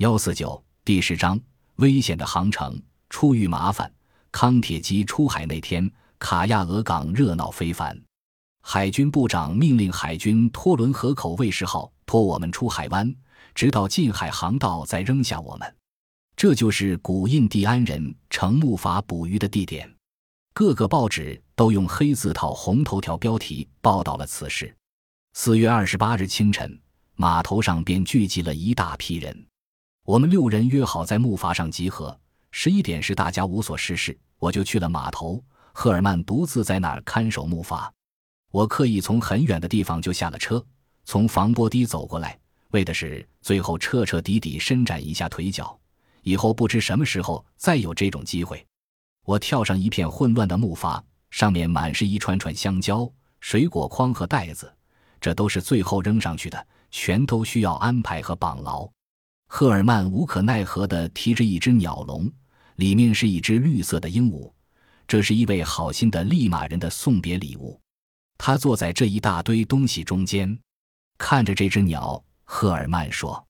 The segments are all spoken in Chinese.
幺四九第十章危险的航程，出遇麻烦。康铁基出海那天，卡亚俄港热闹非凡。海军部长命令海军拖轮河口卫士号拖我们出海湾，直到近海航道再扔下我们。这就是古印第安人乘木筏捕鱼的地点。各个报纸都用黑字套红头条标题报道了此事。四月二十八日清晨，码头上便聚集了一大批人。我们六人约好在木筏上集合。十一点时，大家无所事事，我就去了码头。赫尔曼独自在那儿看守木筏。我刻意从很远的地方就下了车，从防波堤走过来，为的是最后彻彻底底伸展一下腿脚，以后不知什么时候再有这种机会。我跳上一片混乱的木筏，上面满是一串串香蕉、水果筐和袋子，这都是最后扔上去的，全都需要安排和绑牢。赫尔曼无可奈何地提着一只鸟笼，里面是一只绿色的鹦鹉，这是一位好心的利马人的送别礼物。他坐在这一大堆东西中间，看着这只鸟。赫尔曼说：“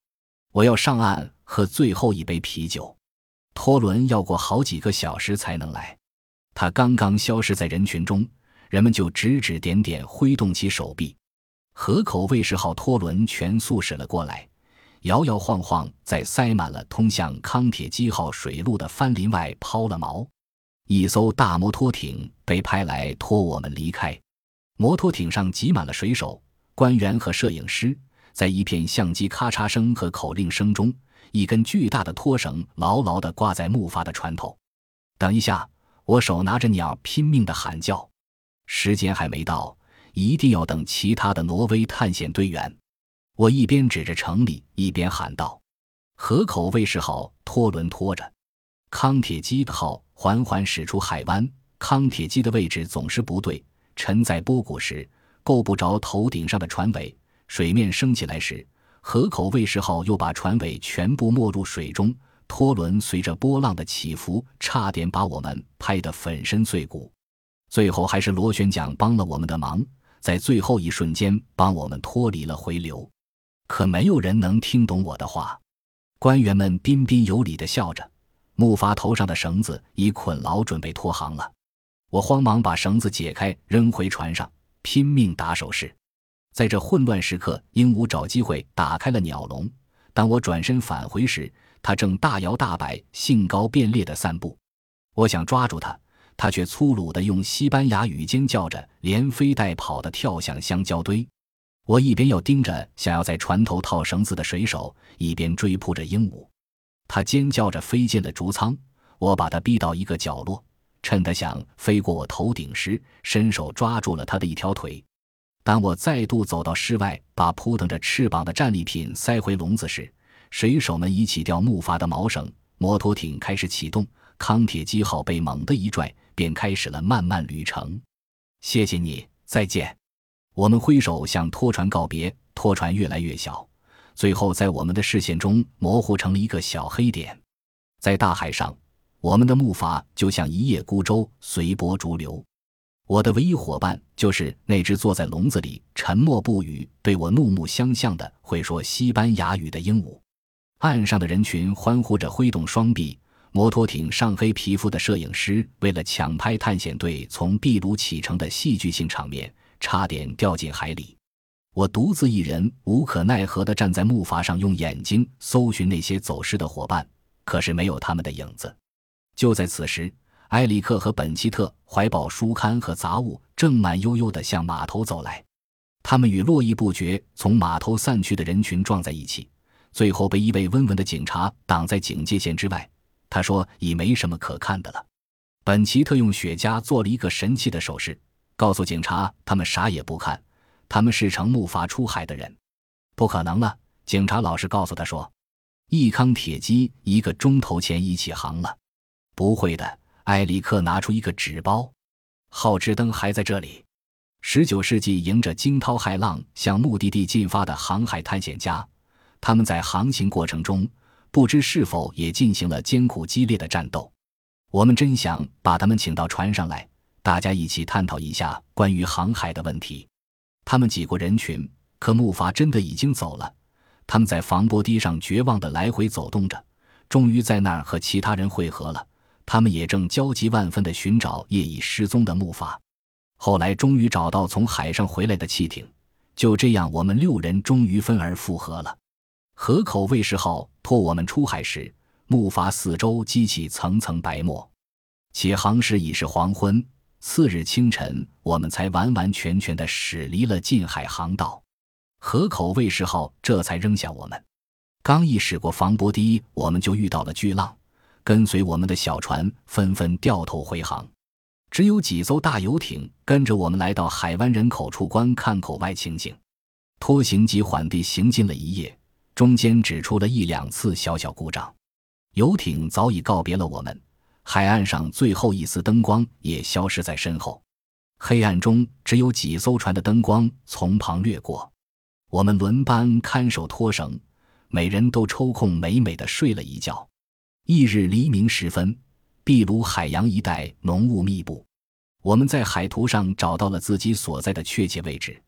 我要上岸喝最后一杯啤酒。”拖轮要过好几个小时才能来。他刚刚消失在人群中，人们就指指点点，挥动起手臂。河口卫士号拖轮全速驶了过来，摇摇晃晃，在塞满了通向康铁基号水路的帆林外抛了锚。一艘大摩托艇被派来拖我们离开。摩托艇上挤满了水手、官员和摄影师，在一片相机咔嚓声和口令声中。一根巨大的拖绳牢牢地挂在木筏的船头。等一下，我手拿着鸟，拼命地喊叫。时间还没到，一定要等其他的挪威探险队员。我一边指着城里，一边喊道：“河口卫士号拖轮拖着，康铁基号缓缓驶出海湾。康铁基的位置总是不对，沉在波谷时够不着头顶上的船尾，水面升起来时。”河口卫士号又把船尾全部没入水中，拖轮随着波浪的起伏，差点把我们拍得粉身碎骨。最后还是螺旋桨帮了我们的忙，在最后一瞬间帮我们脱离了回流。可没有人能听懂我的话。官员们彬彬有礼地笑着，木筏头上的绳子已捆牢，准备脱航了。我慌忙把绳子解开，扔回船上，拼命打手势。在这混乱时刻，鹦鹉找机会打开了鸟笼。当我转身返回时，它正大摇大摆、兴高便烈地散步。我想抓住它，它却粗鲁地用西班牙语尖叫着，连飞带跑地跳向香蕉堆。我一边要盯着想要在船头套绳子的水手，一边追扑着鹦鹉。它尖叫着飞进了竹舱，我把它逼到一个角落，趁它想飞过我头顶时，伸手抓住了它的一条腿。当我再度走到室外，把扑腾着翅膀的战利品塞回笼子时，水手们已起掉木筏的锚绳，摩托艇开始启动，康铁基号被猛地一拽，便开始了漫漫旅程。谢谢你，再见。我们挥手向拖船告别，拖船越来越小，最后在我们的视线中模糊成了一个小黑点。在大海上，我们的木筏就像一叶孤舟，随波逐流。我的唯一伙伴就是那只坐在笼子里沉默不语、对我怒目相向的会说西班牙语的鹦鹉。岸上的人群欢呼着，挥动双臂。摩托艇上黑皮肤的摄影师为了抢拍探险队从秘鲁启程的戏剧性场面，差点掉进海里。我独自一人无可奈何地站在木筏上，用眼睛搜寻那些走失的伙伴，可是没有他们的影子。就在此时。埃里克和本奇特怀抱书刊和杂物，正慢悠悠地向码头走来。他们与络绎不绝从码头散去的人群撞在一起，最后被一位温文的警察挡在警戒线之外。他说：“已没什么可看的了。”本奇特用雪茄做了一个神气的手势，告诉警察：“他们啥也不看，他们是乘木筏出海的人。”不可能了，警察老实告诉他说：“一康铁机一个钟头前已起航了。”不会的。埃里克拿出一个纸包，号志灯还在这里。十九世纪迎着惊涛骇浪向目的地进发的航海探险家，他们在航行过程中不知是否也进行了艰苦激烈的战斗。我们真想把他们请到船上来，大家一起探讨一下关于航海的问题。他们挤过人群，可木筏真的已经走了。他们在防波堤上绝望地来回走动着，终于在那儿和其他人汇合了。他们也正焦急万分地寻找夜已失踪的木筏。后来终于找到从海上回来的汽艇。就这样，我们六人终于分而复合了。河口卫士号拖我们出海时，木筏四周激起层层白沫，且航时已是黄昏。次日清晨，我们才完完全全地驶离了近海航道。河口卫士号这才扔下我们。刚一驶过防波堤，我们就遇到了巨浪，跟随我们的小船纷纷掉头回航。只有几艘大游艇跟着我们来到海湾人口处观看口外情景。拖行机缓地行进了一夜，中间只出了一两次小小故障。游艇早已告别了我们。海岸上最后一丝灯光也消失在身后，黑暗中只有几艘船的灯光从旁掠过。我们轮班看守拖绳，每人都抽空美美的睡了一觉。翌日黎明时分，秘鲁海洋一带浓雾密布，我们在海图上找到了自己所在的确切位置。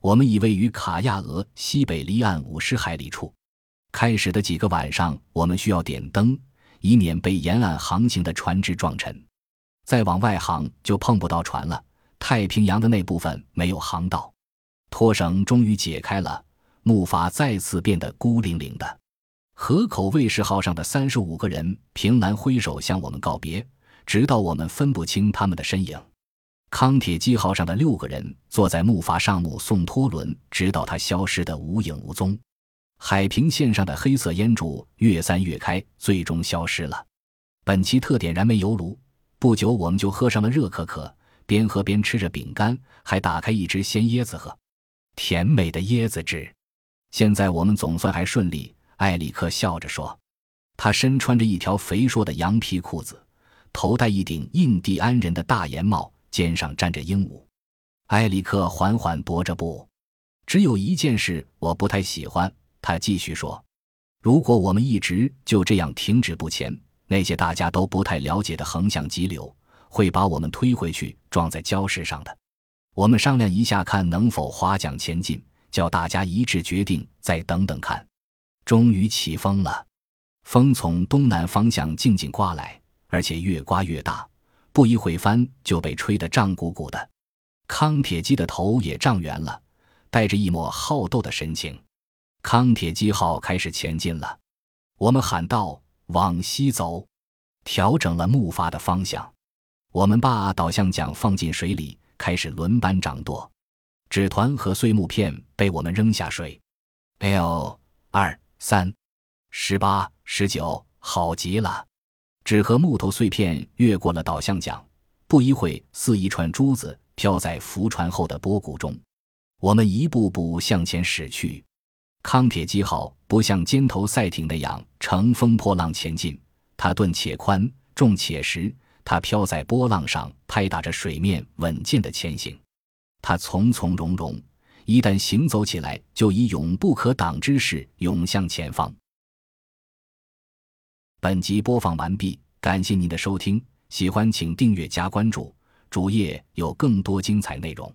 我们已位于卡亚俄西北离岸五十海里处。开始的几个晚上，我们需要点灯。以免被沿岸航行的船只撞沉，再往外航就碰不到船了。太平洋的那部分没有航道，拖绳终于解开了，木筏再次变得孤零零的。河口卫士号上的三十五个人凭栏挥手向我们告别，直到我们分不清他们的身影。康铁基号上的六个人坐在木筏上目送拖轮，直到它消失得无影无踪。海平线上的黑色烟柱越散越开，最终消失了。本期特点：燃煤油炉。不久，我们就喝上了热可可，边喝边吃着饼干，还打开一只鲜椰子喝，甜美的椰子汁。现在我们总算还顺利。艾里克笑着说：“他身穿着一条肥硕的羊皮裤子，头戴一顶印第安人的大檐帽，肩上站着鹦鹉。”艾里克缓缓踱着步。只有一件事我不太喜欢。他继续说：“如果我们一直就这样停止不前，那些大家都不太了解的横向急流会把我们推回去，撞在礁石上的。我们商量一下，看能否划桨前进，叫大家一致决定，再等等看。”终于起风了，风从东南方向静静刮来，而且越刮越大，不一会帆就被吹得胀鼓鼓的。康铁基的头也胀圆了，带着一抹好斗的神情。康铁基号开始前进了，我们喊道：“往西走！”调整了木筏的方向，我们把导向桨放进水里，开始轮班掌舵。纸团和碎木片被我们扔下水。L 二三十八十九，好极了！纸和木头碎片越过了导向桨，不一会，似一串珠子飘在浮船后的波谷中。我们一步步向前驶去。康铁基号不像尖头赛艇那样乘风破浪前进，它钝且宽，重且实，它飘在波浪上，拍打着水面，稳健的前行。它从从容容，一旦行走起来，就以永不可挡之势涌向前方。本集播放完毕，感谢您的收听，喜欢请订阅加关注，主页有更多精彩内容。